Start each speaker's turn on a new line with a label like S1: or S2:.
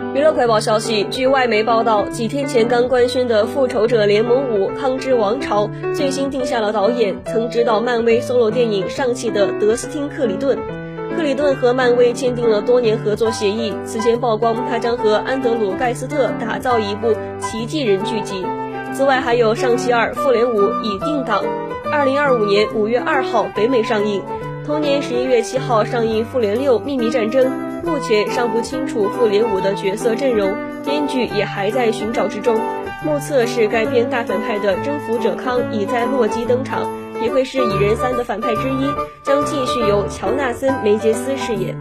S1: 娱乐快报消息，据外媒报道，几天前刚官宣的《复仇者联盟五：康之王朝》最新定下了导演，曾执导漫威 solo 电影《上汽》的德斯汀·克里顿。克里顿和漫威签订了多年合作协议，此前曝光他将和安德鲁·盖斯特打造一部奇迹人剧集。此外，还有《上汽二：复联五》已定档，二零二五年五月二号北美上映，同年十一月七号上映《复联六：秘密战争》。目前尚不清楚复联五的角色阵容，编剧也还在寻找之中。目测是该片大反派的征服者康已在洛基登场，也会是蚁人三的反派之一，将继续由乔纳森·梅杰斯饰演。